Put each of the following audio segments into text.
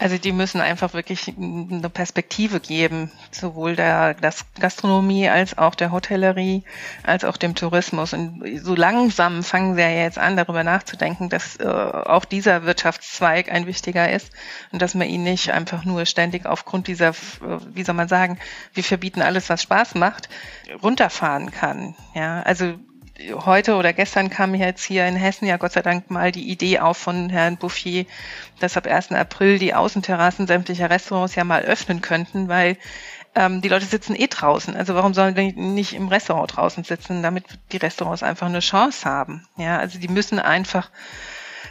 Also die müssen einfach wirklich eine Perspektive geben, sowohl der Gastronomie als auch der Hotellerie, als auch dem Tourismus. Und so langsam fangen sie ja jetzt an, darüber nachzudenken, dass äh, auch dieser Wirtschaftszweig ein wichtiger ist und dass man ihn nicht einfach nur ständig aufgrund dieser, äh, wie soll man sagen, wir verbieten alles, was Spaß macht, runterfahren kann. Ja, also heute oder gestern kam jetzt hier in Hessen ja Gott sei Dank mal die Idee auf von Herrn Bouffier, dass ab 1. April die Außenterrassen sämtlicher Restaurants ja mal öffnen könnten, weil ähm, die Leute sitzen eh draußen. Also warum sollen die nicht im Restaurant draußen sitzen, damit die Restaurants einfach eine Chance haben? Ja, also die müssen einfach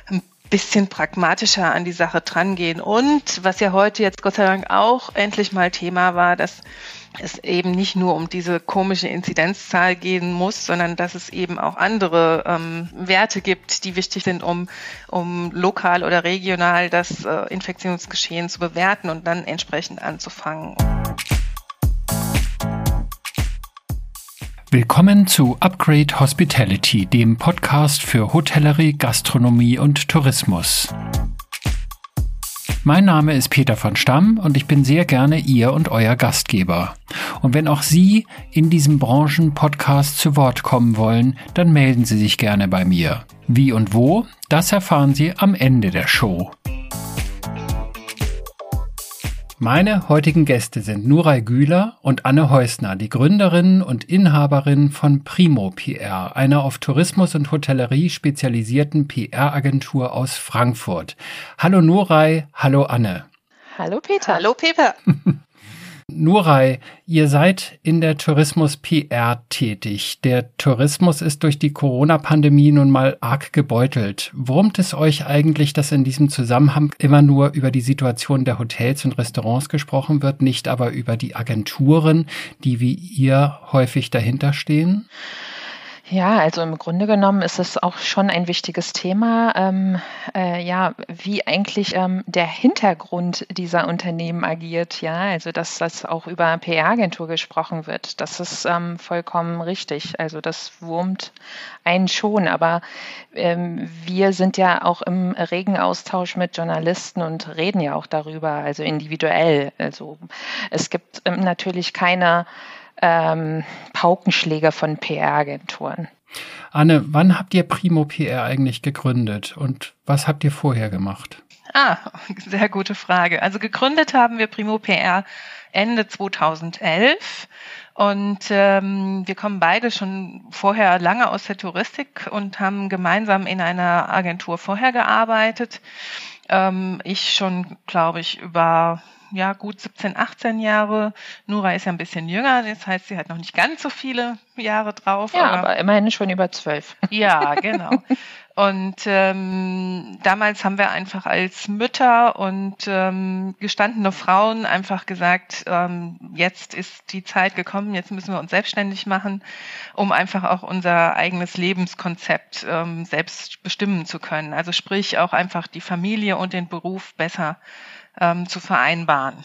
ein bisschen pragmatischer an die Sache drangehen. Und was ja heute jetzt Gott sei Dank auch endlich mal Thema war, dass es eben nicht nur um diese komische Inzidenzzahl gehen muss, sondern dass es eben auch andere ähm, Werte gibt, die wichtig sind, um, um lokal oder regional das äh, Infektionsgeschehen zu bewerten und dann entsprechend anzufangen. Willkommen zu Upgrade Hospitality, dem Podcast für Hotellerie, Gastronomie und Tourismus. Mein Name ist Peter von Stamm und ich bin sehr gerne Ihr und Euer Gastgeber. Und wenn auch Sie in diesem Branchen-Podcast zu Wort kommen wollen, dann melden Sie sich gerne bei mir. Wie und wo, das erfahren Sie am Ende der Show. Meine heutigen Gäste sind Nuray Güler und Anne Heusner, die Gründerin und Inhaberin von Primo PR, einer auf Tourismus und Hotellerie spezialisierten PR-Agentur aus Frankfurt. Hallo Nuray, hallo Anne. Hallo Peter. Hallo Peter. Nuray, ihr seid in der Tourismus-PR tätig. Der Tourismus ist durch die Corona-Pandemie nun mal arg gebeutelt. Wurmt es euch eigentlich, dass in diesem Zusammenhang immer nur über die Situation der Hotels und Restaurants gesprochen wird, nicht aber über die Agenturen, die wie ihr häufig dahinter stehen? Ja, also im Grunde genommen ist es auch schon ein wichtiges Thema, ähm, äh, ja, wie eigentlich ähm, der Hintergrund dieser Unternehmen agiert, ja, also dass das auch über PR-Agentur gesprochen wird, das ist ähm, vollkommen richtig. Also das wurmt einen schon, aber ähm, wir sind ja auch im regen Austausch mit Journalisten und reden ja auch darüber, also individuell. Also es gibt ähm, natürlich keine ähm, Paukenschläger von PR-Agenturen. Anne, wann habt ihr Primo PR eigentlich gegründet und was habt ihr vorher gemacht? Ah, sehr gute Frage. Also gegründet haben wir Primo PR Ende 2011 und ähm, wir kommen beide schon vorher lange aus der Touristik und haben gemeinsam in einer Agentur vorher gearbeitet. Ähm, ich schon, glaube ich, über ja, gut 17, 18 Jahre. Nura ist ja ein bisschen jünger, das heißt, sie hat noch nicht ganz so viele Jahre drauf. Ja, aber, aber immerhin schon über zwölf. Ja, genau. Und ähm, damals haben wir einfach als Mütter und ähm, gestandene Frauen einfach gesagt, ähm, jetzt ist die Zeit gekommen, jetzt müssen wir uns selbstständig machen, um einfach auch unser eigenes Lebenskonzept ähm, selbst bestimmen zu können. Also sprich auch einfach die Familie und den Beruf besser ähm, zu vereinbaren.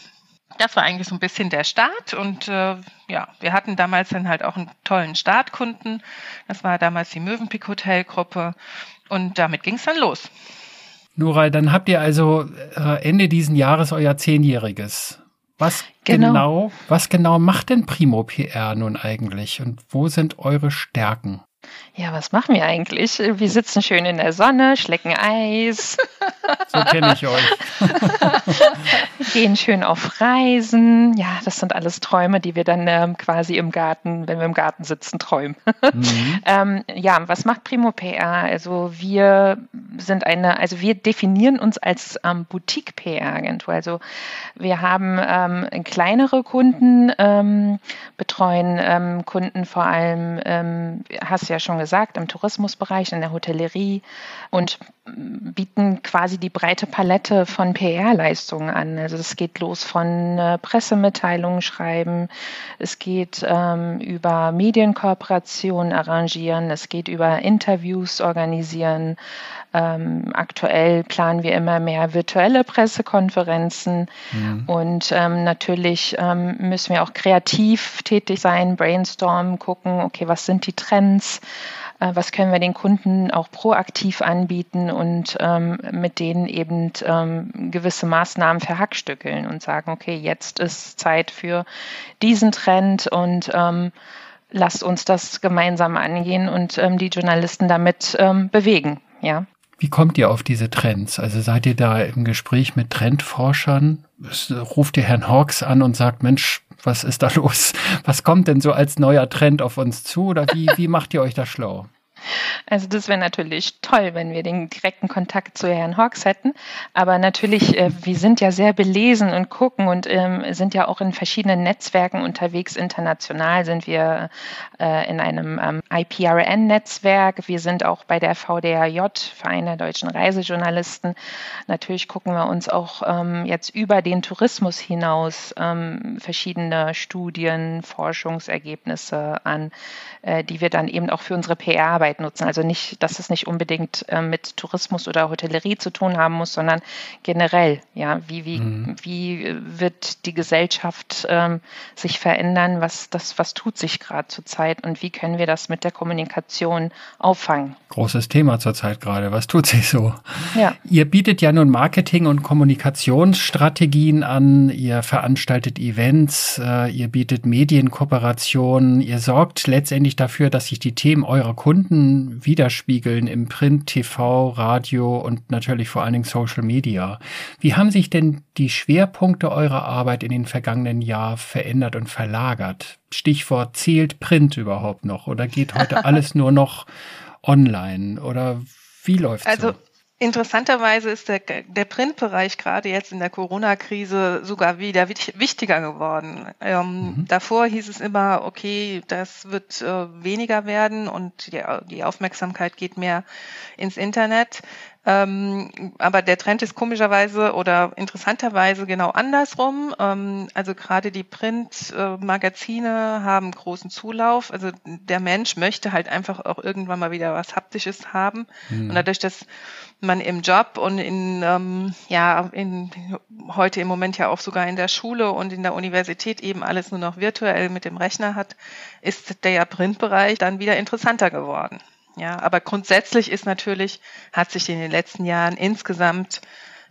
Das war eigentlich so ein bisschen der Start und äh, ja, wir hatten damals dann halt auch einen tollen Startkunden. Das war damals die Mövenpick Hotelgruppe und damit ging es dann los. Nural, dann habt ihr also äh, Ende diesen Jahres euer Zehnjähriges. Was genau. genau, was genau macht denn Primo PR nun eigentlich und wo sind eure Stärken? Ja, was machen wir eigentlich? Wir sitzen schön in der Sonne, schlecken Eis. So kenne ich euch. Gehen schön auf Reisen. Ja, das sind alles Träume, die wir dann ähm, quasi im Garten, wenn wir im Garten sitzen, träumen. Mhm. ähm, ja, was macht Primo PR? Also wir sind eine, also wir definieren uns als ähm, Boutique PR-Agentur. Also wir haben ähm, kleinere Kunden, ähm, betreuen ähm, Kunden vor allem, hast ja schon gesagt, im Tourismusbereich, in der Hotellerie und bieten quasi die breite Palette von PR-Leistungen an. Also es geht los von äh, Pressemitteilungen schreiben, es geht ähm, über Medienkooperationen arrangieren, es geht über Interviews organisieren. Ähm, aktuell planen wir immer mehr virtuelle Pressekonferenzen mhm. und ähm, natürlich ähm, müssen wir auch kreativ tätig sein, brainstormen, gucken, okay, was sind die Trends? äh, was können wir den Kunden auch proaktiv anbieten und ähm, mit denen eben ähm, gewisse Maßnahmen verhackstückeln und sagen, okay, jetzt ist Zeit für diesen Trend und ähm, lasst uns das gemeinsam angehen und ähm, die Journalisten damit ähm, bewegen. Ja. Wie kommt ihr auf diese Trends? Also seid ihr da im Gespräch mit Trendforschern? Ruft ihr Herrn Hawks an und sagt, Mensch, was ist da los? Was kommt denn so als neuer Trend auf uns zu? Oder wie, wie macht ihr euch da schlau? Also das wäre natürlich toll, wenn wir den direkten Kontakt zu Herrn Hawks hätten. Aber natürlich, äh, wir sind ja sehr belesen und gucken und ähm, sind ja auch in verschiedenen Netzwerken unterwegs. International sind wir äh, in einem ähm, IPRN-Netzwerk. Wir sind auch bei der VDRJ, Verein der deutschen Reisejournalisten. Natürlich gucken wir uns auch ähm, jetzt über den Tourismus hinaus ähm, verschiedene Studien, Forschungsergebnisse an, äh, die wir dann eben auch für unsere PR-Arbeit Zeit nutzen. Also nicht, dass es nicht unbedingt äh, mit Tourismus oder Hotellerie zu tun haben muss, sondern generell, ja, wie, wie, mhm. wie wird die Gesellschaft ähm, sich verändern, was, das, was tut sich gerade zurzeit und wie können wir das mit der Kommunikation auffangen? Großes Thema zurzeit gerade. Was tut sich so? Ja. Ihr bietet ja nun Marketing- und Kommunikationsstrategien an, ihr veranstaltet Events, äh, ihr bietet Medienkooperationen, ihr sorgt letztendlich dafür, dass sich die Themen eurer Kunden widerspiegeln im Print, TV, Radio und natürlich vor allen Dingen Social Media. Wie haben sich denn die Schwerpunkte eurer Arbeit in den vergangenen Jahren verändert und verlagert? Stichwort, zählt Print überhaupt noch oder geht heute alles nur noch online oder wie läuft's? Also so? Interessanterweise ist der, der Printbereich gerade jetzt in der Corona-Krise sogar wieder wichtiger geworden. Ähm, mhm. Davor hieß es immer, okay, das wird äh, weniger werden und die, die Aufmerksamkeit geht mehr ins Internet. Ähm, aber der Trend ist komischerweise oder interessanterweise genau andersrum. Ähm, also gerade die Printmagazine äh, haben großen Zulauf. Also der Mensch möchte halt einfach auch irgendwann mal wieder was Haptisches haben. Mhm. Und dadurch, dass man im Job und in, ähm, ja, in, heute im Moment ja auch sogar in der Schule und in der Universität eben alles nur noch virtuell mit dem Rechner hat, ist der Printbereich dann wieder interessanter geworden. Ja, aber grundsätzlich ist natürlich, hat sich in den letzten Jahren insgesamt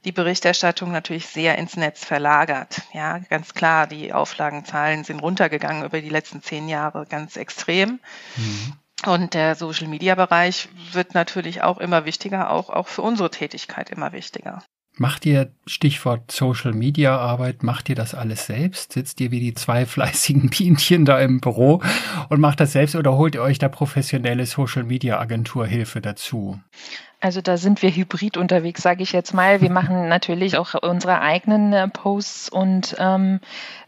die Berichterstattung natürlich sehr ins Netz verlagert. Ja, ganz klar, die Auflagenzahlen sind runtergegangen über die letzten zehn Jahre ganz extrem. Mhm. Und der Social Media Bereich wird natürlich auch immer wichtiger, auch, auch für unsere Tätigkeit immer wichtiger. Macht ihr, Stichwort Social Media Arbeit, macht ihr das alles selbst? Sitzt ihr wie die zwei fleißigen Bienchen da im Büro und macht das selbst oder holt ihr euch da professionelle Social Media Agentur Hilfe dazu? Also da sind wir hybrid unterwegs, sage ich jetzt mal. Wir machen natürlich auch unsere eigenen äh, Posts und ähm,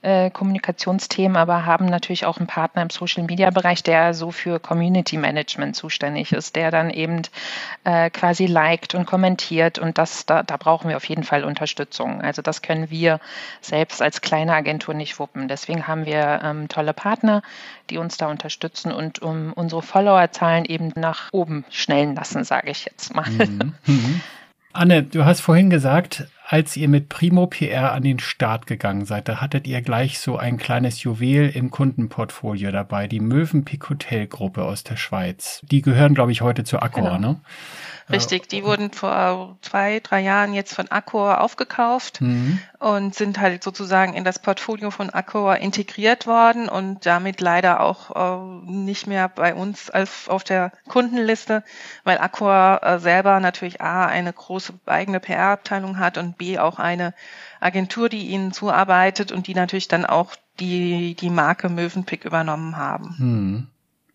äh, Kommunikationsthemen, aber haben natürlich auch einen Partner im Social-Media-Bereich, der so für Community Management zuständig ist, der dann eben äh, quasi liked und kommentiert und das, da, da brauchen wir auf jeden Fall Unterstützung. Also das können wir selbst als kleine Agentur nicht wuppen. Deswegen haben wir ähm, tolle Partner, die uns da unterstützen und um unsere Followerzahlen eben nach oben schnellen lassen, sage ich jetzt mal. Mhm. Mhm. Anne, du hast vorhin gesagt, als ihr mit Primo PR an den Start gegangen seid, da hattet ihr gleich so ein kleines Juwel im Kundenportfolio dabei, die Mövenpick Hotel Gruppe aus der Schweiz. Die gehören, glaube ich, heute zu Accor, genau. ne? Richtig, die wurden vor zwei, drei Jahren jetzt von Accor aufgekauft mhm. und sind halt sozusagen in das Portfolio von Accor integriert worden und damit leider auch äh, nicht mehr bei uns als auf der Kundenliste, weil Accor äh, selber natürlich A, eine große eigene PR-Abteilung hat und B, auch eine Agentur, die ihnen zuarbeitet und die natürlich dann auch die, die Marke Mövenpick übernommen haben. Mhm.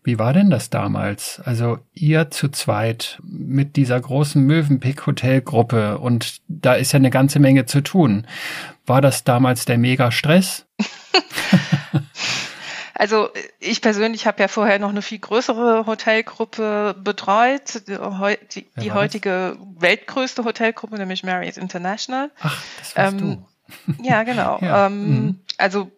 Wie war denn das damals? Also ihr zu zweit mit dieser großen Mövenpick Hotelgruppe und da ist ja eine ganze Menge zu tun. War das damals der Mega-Stress? Also ich persönlich habe ja vorher noch eine viel größere Hotelgruppe betreut, die, die heutige weltgrößte Hotelgruppe, nämlich Marriott International. Ach, das warst ähm, du. Ja, genau. ja. Ähm, mhm. Also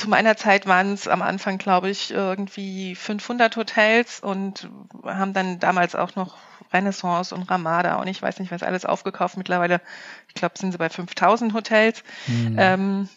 zu meiner Zeit waren es am Anfang, glaube ich, irgendwie 500 Hotels und haben dann damals auch noch Renaissance und Ramada und ich weiß nicht, was alles aufgekauft. Mittlerweile, ich glaube, sind sie bei 5000 Hotels. Mhm. Ähm,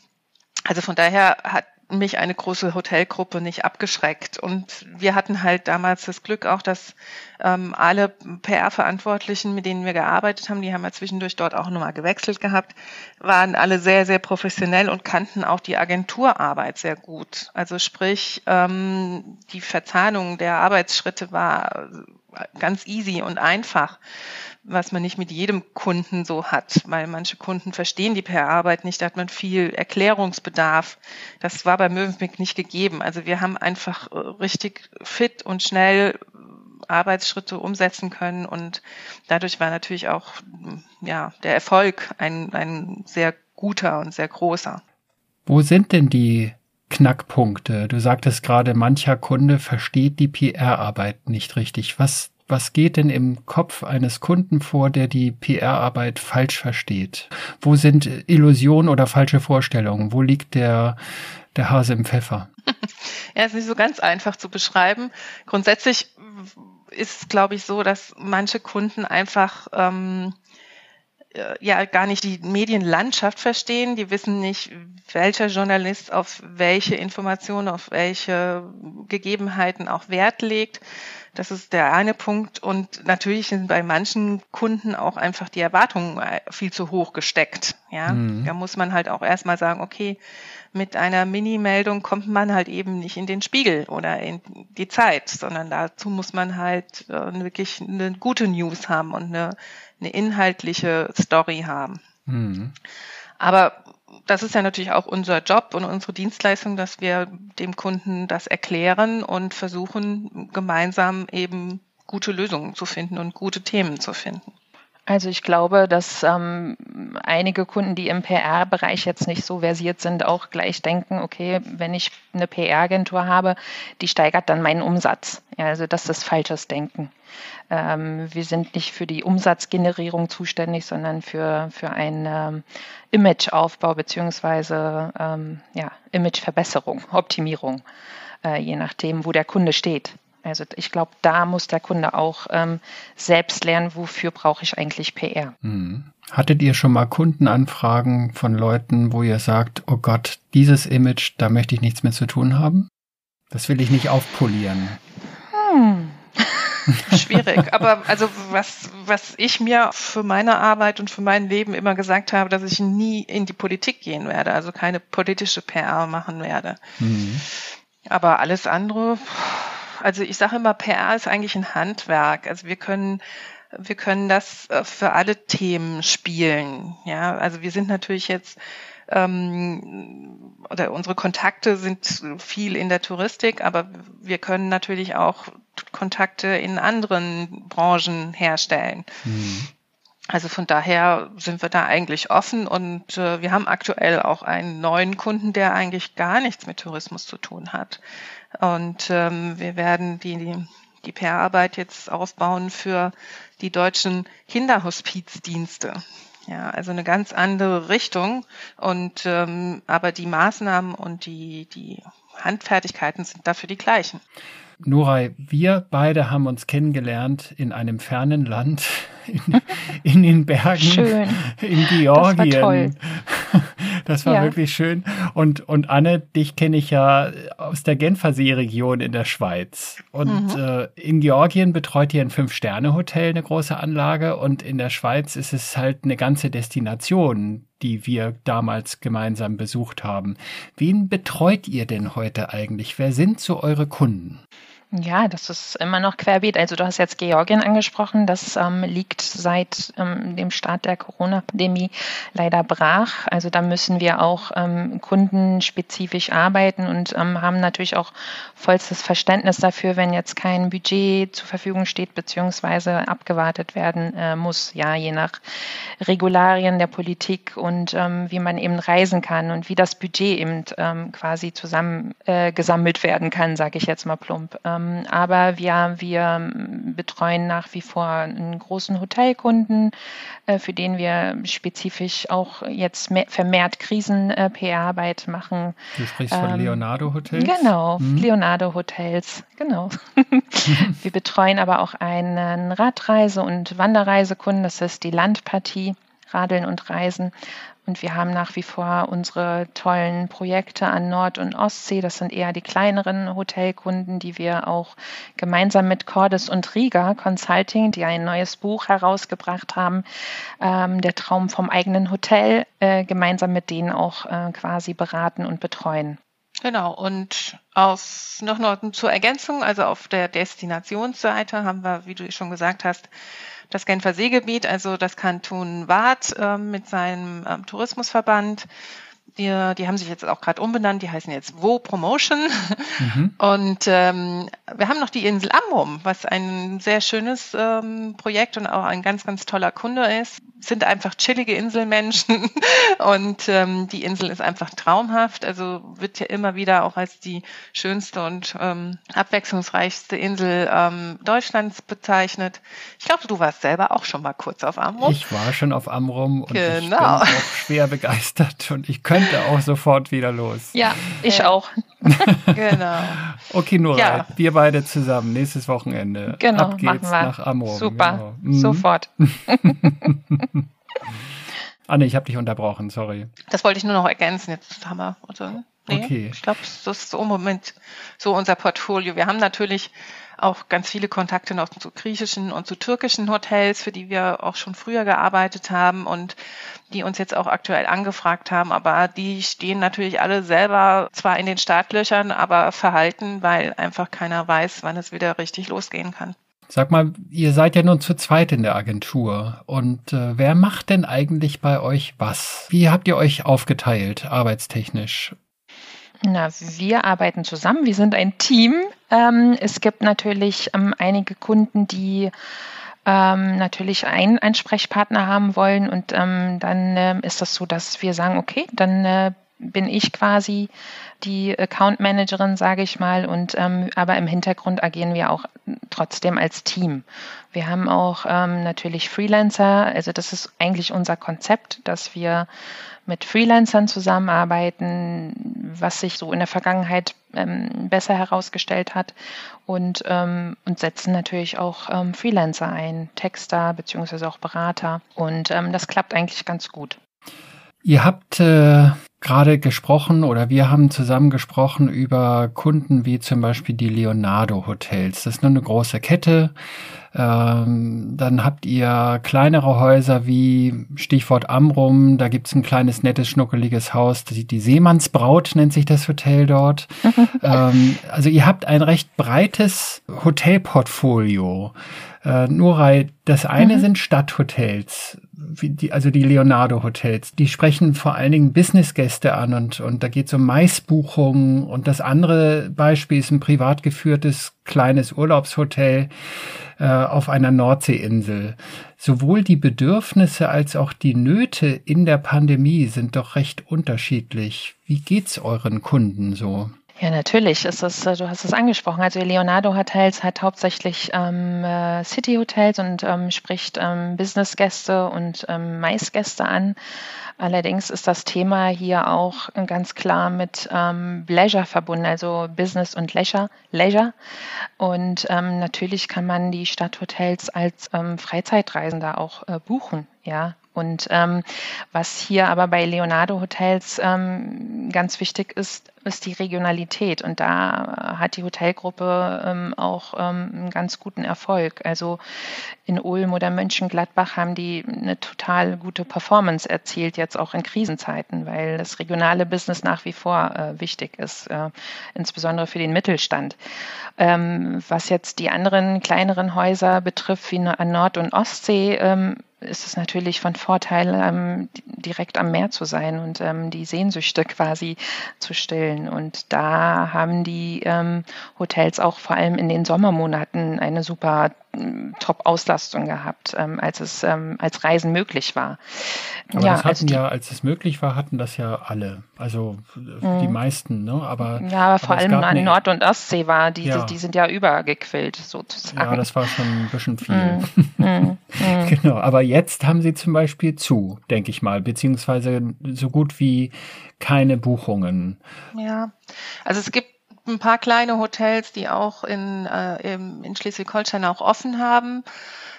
also von daher hat mich eine große Hotelgruppe nicht abgeschreckt. Und wir hatten halt damals das Glück auch, dass ähm, alle PR-Verantwortlichen, mit denen wir gearbeitet haben, die haben ja zwischendurch dort auch nochmal gewechselt gehabt, waren alle sehr, sehr professionell und kannten auch die Agenturarbeit sehr gut. Also sprich, ähm, die Verzahnung der Arbeitsschritte war ganz easy und einfach was man nicht mit jedem Kunden so hat, weil manche Kunden verstehen die PR-Arbeit nicht, da hat man viel Erklärungsbedarf. Das war bei Mövenpick nicht gegeben. Also wir haben einfach äh, richtig fit und schnell Arbeitsschritte umsetzen können und dadurch war natürlich auch ja, der Erfolg ein, ein sehr guter und sehr großer. Wo sind denn die Knackpunkte? Du sagtest gerade, mancher Kunde versteht die PR-Arbeit nicht richtig. Was was geht denn im Kopf eines Kunden vor, der die PR-Arbeit falsch versteht? Wo sind Illusionen oder falsche Vorstellungen? Wo liegt der, der Hase im Pfeffer? Ja, ist nicht so ganz einfach zu beschreiben. Grundsätzlich ist, glaube ich, so, dass manche Kunden einfach ähm, äh, ja gar nicht die Medienlandschaft verstehen. Die wissen nicht, welcher Journalist auf welche Informationen, auf welche Gegebenheiten auch Wert legt. Das ist der eine Punkt. Und natürlich sind bei manchen Kunden auch einfach die Erwartungen äh, viel zu hoch gesteckt. Ja, mhm. da muss man halt auch erstmal sagen, okay, mit einer Mini-Meldung kommt man halt eben nicht in den Spiegel oder in die Zeit, sondern dazu muss man halt äh, wirklich eine gute News haben und eine, eine inhaltliche Story haben. Mhm. Aber das ist ja natürlich auch unser Job und unsere Dienstleistung, dass wir dem Kunden das erklären und versuchen, gemeinsam eben gute Lösungen zu finden und gute Themen zu finden. Also ich glaube, dass ähm, einige Kunden, die im PR-Bereich jetzt nicht so versiert sind, auch gleich denken, okay, wenn ich eine PR-Agentur habe, die steigert dann meinen Umsatz. Ja, also das ist falsches Denken. Ähm, wir sind nicht für die Umsatzgenerierung zuständig, sondern für, für einen ähm, Imageaufbau beziehungsweise ähm, ja, Imageverbesserung, Optimierung, äh, je nachdem, wo der Kunde steht. Also ich glaube, da muss der Kunde auch ähm, selbst lernen, wofür brauche ich eigentlich PR. Hm. Hattet ihr schon mal Kundenanfragen von Leuten, wo ihr sagt, oh Gott, dieses Image, da möchte ich nichts mehr zu tun haben? Das will ich nicht aufpolieren. Hm. Schwierig. Aber also was, was ich mir für meine Arbeit und für mein Leben immer gesagt habe, dass ich nie in die Politik gehen werde, also keine politische PR machen werde. Mhm. Aber alles andere, also ich sage immer, PR ist eigentlich ein Handwerk. Also wir können wir können das äh, für alle Themen spielen. Ja, also wir sind natürlich jetzt ähm, oder unsere Kontakte sind viel in der Touristik, aber wir können natürlich auch Kontakte in anderen Branchen herstellen. Mhm. Also von daher sind wir da eigentlich offen und äh, wir haben aktuell auch einen neuen Kunden, der eigentlich gar nichts mit Tourismus zu tun hat. Und ähm, wir werden die, die, PR-Arbeit jetzt aufbauen für die deutschen Kinderhospizdienste. Ja, also eine ganz andere Richtung. Und ähm, aber die Maßnahmen und die, die Handfertigkeiten sind dafür die gleichen. Nurai, wir beide haben uns kennengelernt in einem fernen Land, in, in den Bergen, schön. in Georgien. Das war, toll. das war ja. wirklich schön. Und, und Anne, dich kenne ich ja aus der Genfer Seeregion in der Schweiz. Und mhm. äh, in Georgien betreut ihr ein Fünf-Sterne-Hotel, eine große Anlage. Und in der Schweiz ist es halt eine ganze Destination, die wir damals gemeinsam besucht haben. Wen betreut ihr denn heute eigentlich? Wer sind so eure Kunden? Ja, das ist immer noch querbeet. Also du hast jetzt Georgien angesprochen. Das ähm, liegt seit ähm, dem Start der Corona-Pandemie leider brach. Also da müssen wir auch ähm, kundenspezifisch arbeiten und ähm, haben natürlich auch vollstes Verständnis dafür, wenn jetzt kein Budget zur Verfügung steht beziehungsweise abgewartet werden äh, muss. Ja, je nach Regularien der Politik und ähm, wie man eben reisen kann und wie das Budget eben ähm, quasi zusammen äh, gesammelt werden kann, sage ich jetzt mal plump. Ähm, aber wir, wir betreuen nach wie vor einen großen Hotelkunden, äh, für den wir spezifisch auch jetzt mehr, vermehrt Krisen-PR-Arbeit machen. Du sprichst von ähm, Leonardo Hotels? Genau, mhm. Leonardo Hotels, genau. wir betreuen aber auch einen Radreise- und Wanderreisekunden, das ist die Landpartie Radeln und Reisen. Und wir haben nach wie vor unsere tollen Projekte an Nord- und Ostsee. Das sind eher die kleineren Hotelkunden, die wir auch gemeinsam mit Cordes und Riga Consulting, die ein neues Buch herausgebracht haben, ähm, der Traum vom eigenen Hotel, äh, gemeinsam mit denen auch äh, quasi beraten und betreuen. Genau, und aus noch, noch zur Ergänzung, also auf der Destinationsseite haben wir, wie du schon gesagt hast, das Genfer Seegebiet, also das Kanton Waadt äh, mit seinem ähm, Tourismusverband. Die, die haben sich jetzt auch gerade umbenannt, die heißen jetzt Wo Promotion. Mhm. Und ähm, wir haben noch die Insel Amrum, was ein sehr schönes ähm, Projekt und auch ein ganz, ganz toller Kunde ist sind einfach chillige Inselmenschen und ähm, die Insel ist einfach traumhaft. Also wird ja immer wieder auch als die schönste und ähm, abwechslungsreichste Insel ähm, Deutschlands bezeichnet. Ich glaube, du warst selber auch schon mal kurz auf Amrum. Ich war schon auf Amrum und genau. ich bin auch schwer begeistert und ich könnte auch sofort wieder los. Ja, ich auch. genau. Okay, Nora, ja. wir beide zusammen nächstes Wochenende. Genau, Ab geht's nach Amrum. Super, genau. mhm. sofort. Anne, ich habe dich unterbrochen, sorry. Das wollte ich nur noch ergänzen. Jetzt haben wir, also, nee, okay. ich glaube, das ist im Moment so unser Portfolio. Wir haben natürlich auch ganz viele Kontakte noch zu griechischen und zu türkischen Hotels, für die wir auch schon früher gearbeitet haben und die uns jetzt auch aktuell angefragt haben. Aber die stehen natürlich alle selber zwar in den Startlöchern, aber verhalten, weil einfach keiner weiß, wann es wieder richtig losgehen kann. Sag mal, ihr seid ja nun zu zweit in der Agentur. Und äh, wer macht denn eigentlich bei euch was? Wie habt ihr euch aufgeteilt, arbeitstechnisch? Na, wir arbeiten zusammen. Wir sind ein Team. Ähm, es gibt natürlich ähm, einige Kunden, die ähm, natürlich einen Ansprechpartner haben wollen. Und ähm, dann äh, ist das so, dass wir sagen, okay, dann äh, bin ich quasi die Account Managerin, sage ich mal, und ähm, aber im Hintergrund agieren wir auch trotzdem als Team. Wir haben auch ähm, natürlich Freelancer, also das ist eigentlich unser Konzept, dass wir mit Freelancern zusammenarbeiten, was sich so in der Vergangenheit ähm, besser herausgestellt hat und, ähm, und setzen natürlich auch ähm, Freelancer ein, Texter beziehungsweise auch Berater und ähm, das klappt eigentlich ganz gut. Ihr habt äh, gerade gesprochen oder wir haben zusammen gesprochen über Kunden wie zum Beispiel die Leonardo Hotels. Das ist nur eine große Kette. Ähm, dann habt ihr kleinere Häuser wie Stichwort Amrum. Da gibt's ein kleines, nettes, schnuckeliges Haus. Die, die Seemannsbraut nennt sich das Hotel dort. ähm, also ihr habt ein recht breites Hotelportfolio. Äh, Nurai, das eine mhm. sind Stadthotels, die, also die Leonardo Hotels. Die sprechen vor allen Dingen Businessgäste an und, und da geht es um Maisbuchungen. Und das andere Beispiel ist ein privat geführtes kleines Urlaubshotel äh, auf einer Nordseeinsel. Sowohl die Bedürfnisse als auch die Nöte in der Pandemie sind doch recht unterschiedlich. Wie geht's euren Kunden so? Ja, natürlich ist äh, du hast es angesprochen. Also Leonardo Hotels hat hauptsächlich ähm, äh, City Hotels und ähm, spricht ähm, Business-Gäste und ähm, Mais-Gäste an. Allerdings ist das Thema hier auch ganz klar mit ähm, Leisure verbunden, also Business und Leisure. Leisure. Und ähm, natürlich kann man die Stadthotels als ähm, Freizeitreisender auch äh, buchen. Ja, und ähm, was hier aber bei Leonardo Hotels ähm, ganz wichtig ist, ist die Regionalität. Und da hat die Hotelgruppe ähm, auch ähm, einen ganz guten Erfolg. Also in Ulm oder Mönchengladbach haben die eine total gute Performance erzielt, jetzt auch in Krisenzeiten, weil das regionale Business nach wie vor äh, wichtig ist, äh, insbesondere für den Mittelstand. Ähm, was jetzt die anderen kleineren Häuser betrifft, wie an Nord- und Ostsee, ähm, ist es natürlich von Vorteil, ähm, direkt am Meer zu sein und ähm, die Sehnsüchte quasi zu stillen. Und da haben die ähm, Hotels auch vor allem in den Sommermonaten eine super Top-Auslastung gehabt, ähm, als es ähm, als Reisen möglich war. Aber ja, das hatten also die, ja, als es möglich war, hatten das ja alle. Also mh. die meisten, ne? Aber, ja, aber vor allem an Nord- und Ostsee war, die, ja. die sind ja übergequillt sozusagen. Ja, das war schon ein bisschen viel. Mhm. genau, aber jetzt haben sie zum Beispiel zu, denke ich mal, beziehungsweise so gut wie keine Buchungen. Ja, also es gibt ein paar kleine Hotels, die auch in, äh, in Schleswig-Holstein auch offen haben.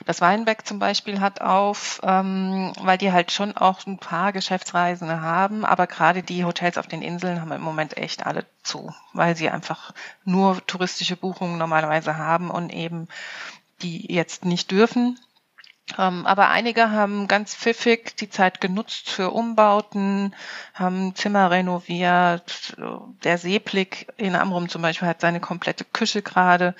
Das Weinberg zum Beispiel hat auf, ähm, weil die halt schon auch ein paar Geschäftsreisende haben, aber gerade die Hotels auf den Inseln haben im Moment echt alle zu, weil sie einfach nur touristische Buchungen normalerweise haben und eben die jetzt nicht dürfen. Ähm, aber einige haben ganz pfiffig die Zeit genutzt für Umbauten, haben Zimmer renoviert. Der Seeblick in Amrum zum Beispiel hat seine komplette Küche gerade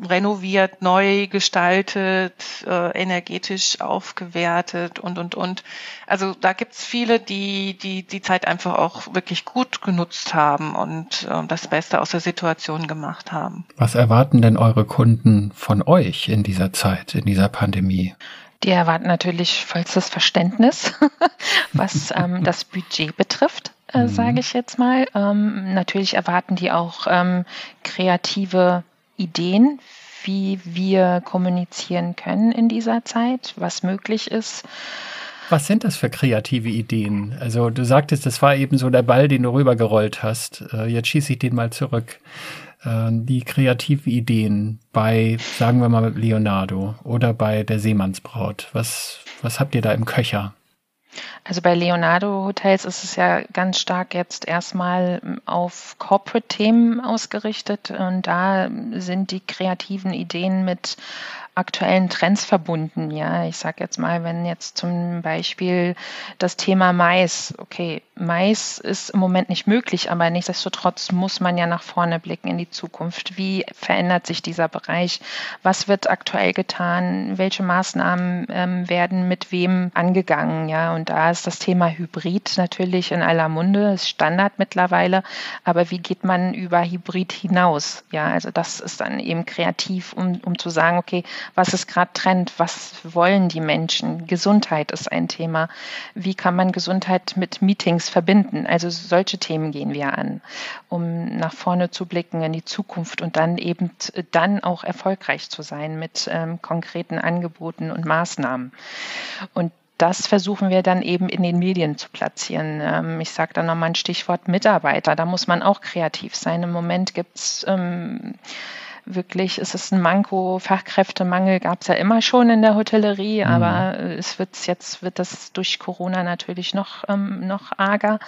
renoviert, neu gestaltet, äh, energetisch aufgewertet und, und, und. Also da gibt's viele, die, die die Zeit einfach auch wirklich gut genutzt haben und äh, das Beste aus der Situation gemacht haben. Was erwarten denn eure Kunden von euch in dieser Zeit, in dieser Pandemie? Die erwarten natürlich vollstes Verständnis, was ähm, das Budget betrifft, äh, mhm. sage ich jetzt mal. Ähm, natürlich erwarten die auch ähm, kreative Ideen, wie wir kommunizieren können in dieser Zeit, was möglich ist. Was sind das für kreative Ideen? Also du sagtest, das war eben so der Ball, den du rübergerollt hast. Äh, jetzt schieße ich den mal zurück. Äh, die kreativen Ideen bei, sagen wir mal, Leonardo oder bei der Seemannsbraut? Was, was habt ihr da im Köcher? Also bei Leonardo Hotels ist es ja ganz stark jetzt erstmal auf Corporate-Themen ausgerichtet und da sind die kreativen Ideen mit aktuellen Trends verbunden. Ja, ich sage jetzt mal, wenn jetzt zum Beispiel das Thema Mais, okay, Mais ist im Moment nicht möglich, aber nichtsdestotrotz muss man ja nach vorne blicken in die Zukunft. Wie verändert sich dieser Bereich? Was wird aktuell getan? Welche Maßnahmen ähm, werden mit wem angegangen? Ja, und da ist das Thema Hybrid natürlich in aller Munde, ist Standard mittlerweile. Aber wie geht man über Hybrid hinaus? Ja, also das ist dann eben kreativ, um, um zu sagen, okay, was ist gerade Trend, was wollen die Menschen. Gesundheit ist ein Thema. Wie kann man Gesundheit mit Meetings verbinden? Also solche Themen gehen wir an, um nach vorne zu blicken in die Zukunft und dann eben dann auch erfolgreich zu sein mit ähm, konkreten Angeboten und Maßnahmen. Und das versuchen wir dann eben in den Medien zu platzieren. Ähm, ich sage da nochmal ein Stichwort Mitarbeiter. Da muss man auch kreativ sein. Im Moment gibt es ähm, wirklich, es ist ein Manko, Fachkräftemangel gab es ja immer schon in der Hotellerie, mhm. aber es wird jetzt wird das durch Corona natürlich noch, ähm, noch arger.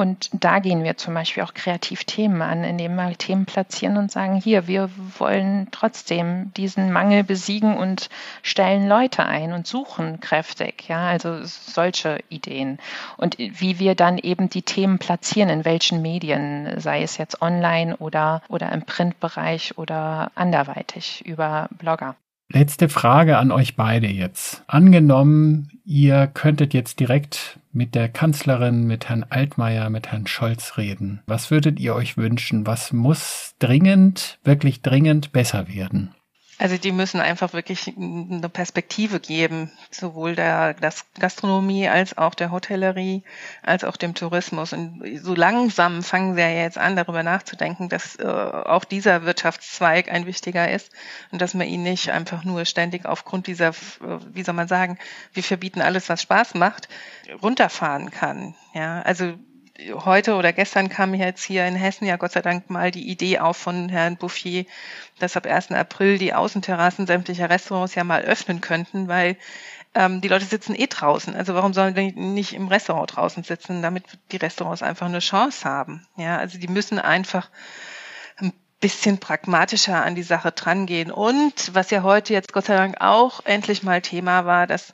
Und da gehen wir zum Beispiel auch kreativ Themen an, indem wir Themen platzieren und sagen, hier, wir wollen trotzdem diesen Mangel besiegen und stellen Leute ein und suchen kräftig. Ja, also solche Ideen. Und wie wir dann eben die Themen platzieren, in welchen Medien, sei es jetzt online oder, oder im Printbereich oder anderweitig über Blogger. Letzte Frage an euch beide jetzt. Angenommen, ihr könntet jetzt direkt mit der Kanzlerin, mit Herrn Altmaier, mit Herrn Scholz reden. Was würdet ihr euch wünschen? Was muss dringend, wirklich dringend besser werden? Also die müssen einfach wirklich eine Perspektive geben, sowohl der Gastronomie als auch der Hotellerie, als auch dem Tourismus. Und so langsam fangen sie ja jetzt an, darüber nachzudenken, dass äh, auch dieser Wirtschaftszweig ein wichtiger ist und dass man ihn nicht einfach nur ständig aufgrund dieser, äh, wie soll man sagen, wir verbieten alles, was Spaß macht, runterfahren kann. Ja, also heute oder gestern kam jetzt hier in Hessen ja Gott sei Dank mal die Idee auf von Herrn Bouffier, dass ab 1. April die Außenterrassen sämtlicher Restaurants ja mal öffnen könnten, weil ähm, die Leute sitzen eh draußen. Also warum sollen die nicht im Restaurant draußen sitzen, damit die Restaurants einfach eine Chance haben? Ja, also die müssen einfach ein bisschen pragmatischer an die Sache drangehen. Und was ja heute jetzt Gott sei Dank auch endlich mal Thema war, dass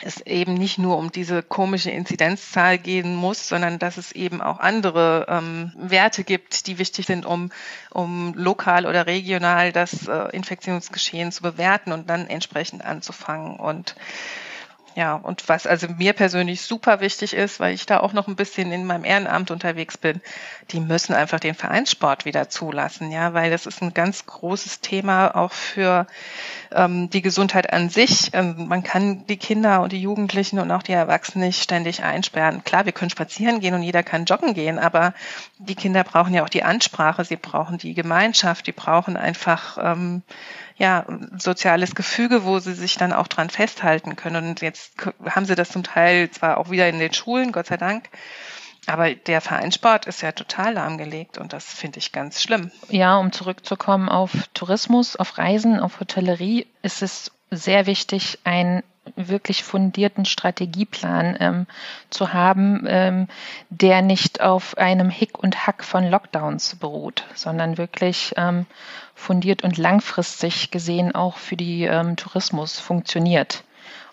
es eben nicht nur um diese komische Inzidenzzahl gehen muss, sondern dass es eben auch andere ähm, Werte gibt, die wichtig sind, um, um lokal oder regional das äh, Infektionsgeschehen zu bewerten und dann entsprechend anzufangen. Und ja, und was also mir persönlich super wichtig ist, weil ich da auch noch ein bisschen in meinem Ehrenamt unterwegs bin, die müssen einfach den Vereinssport wieder zulassen, ja, weil das ist ein ganz großes Thema auch für ähm, die Gesundheit an sich. Ähm, man kann die Kinder und die Jugendlichen und auch die Erwachsenen nicht ständig einsperren. Klar, wir können spazieren gehen und jeder kann joggen gehen, aber die Kinder brauchen ja auch die Ansprache, sie brauchen die Gemeinschaft, die brauchen einfach ähm, ja, soziales Gefüge, wo sie sich dann auch dran festhalten können. Und jetzt haben sie das zum Teil zwar auch wieder in den Schulen, Gott sei Dank, Aber der Vereinssport ist ja total lahmgelegt und das finde ich ganz schlimm. Ja, um zurückzukommen auf Tourismus, auf Reisen, auf Hotellerie, ist es sehr wichtig, einen wirklich fundierten Strategieplan ähm, zu haben, ähm, der nicht auf einem Hick und Hack von Lockdowns beruht, sondern wirklich ähm, fundiert und langfristig gesehen auch für die ähm, Tourismus funktioniert.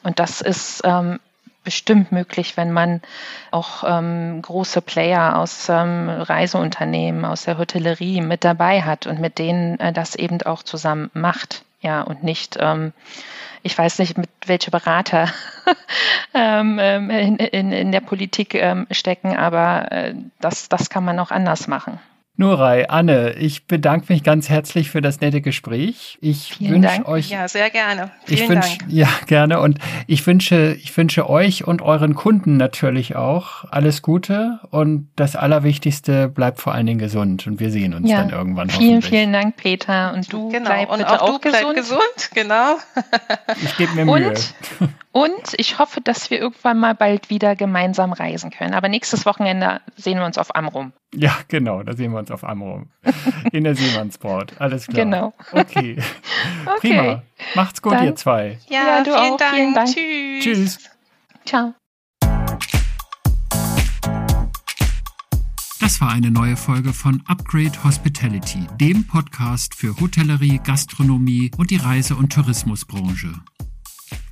Und das ist ähm, bestimmt möglich, wenn man auch ähm, große Player aus Reiseunternehmen, aus der Hotellerie mit dabei hat und mit denen äh, das eben auch zusammen macht. Ja, und nicht, ähm, ich weiß nicht, mit welche Berater ähm, ähm, in, in, in, der Politik ähm, stecken, aber äh, das, das kann man auch anders machen. Nurai, Anne, ich bedanke mich ganz herzlich für das nette Gespräch. Ich wünsche euch. Ja, sehr gerne. Vielen ich wünsch, Dank. Ja, gerne. Und ich wünsche, ich wünsche euch und euren Kunden natürlich auch alles Gute. Und das Allerwichtigste, bleibt vor allen Dingen gesund. Und wir sehen uns ja. dann irgendwann. Vielen, vielen Dank, Peter. Und du genau. bleib und auch, auch du gesund. gesund. Genau. ich gebe mir Mühe. Und und ich hoffe, dass wir irgendwann mal bald wieder gemeinsam reisen können. Aber nächstes Wochenende sehen wir uns auf Amrum. Ja, genau, da sehen wir uns auf Amrum. In der Seemannsport. Alles klar. Genau. Okay. okay. Prima. Macht's gut, Dann, ihr zwei. Ja, ja du vielen auch. Dank. Vielen Dank. Tschüss. Tschüss. Ciao. Das war eine neue Folge von Upgrade Hospitality, dem Podcast für Hotellerie, Gastronomie und die Reise- und Tourismusbranche.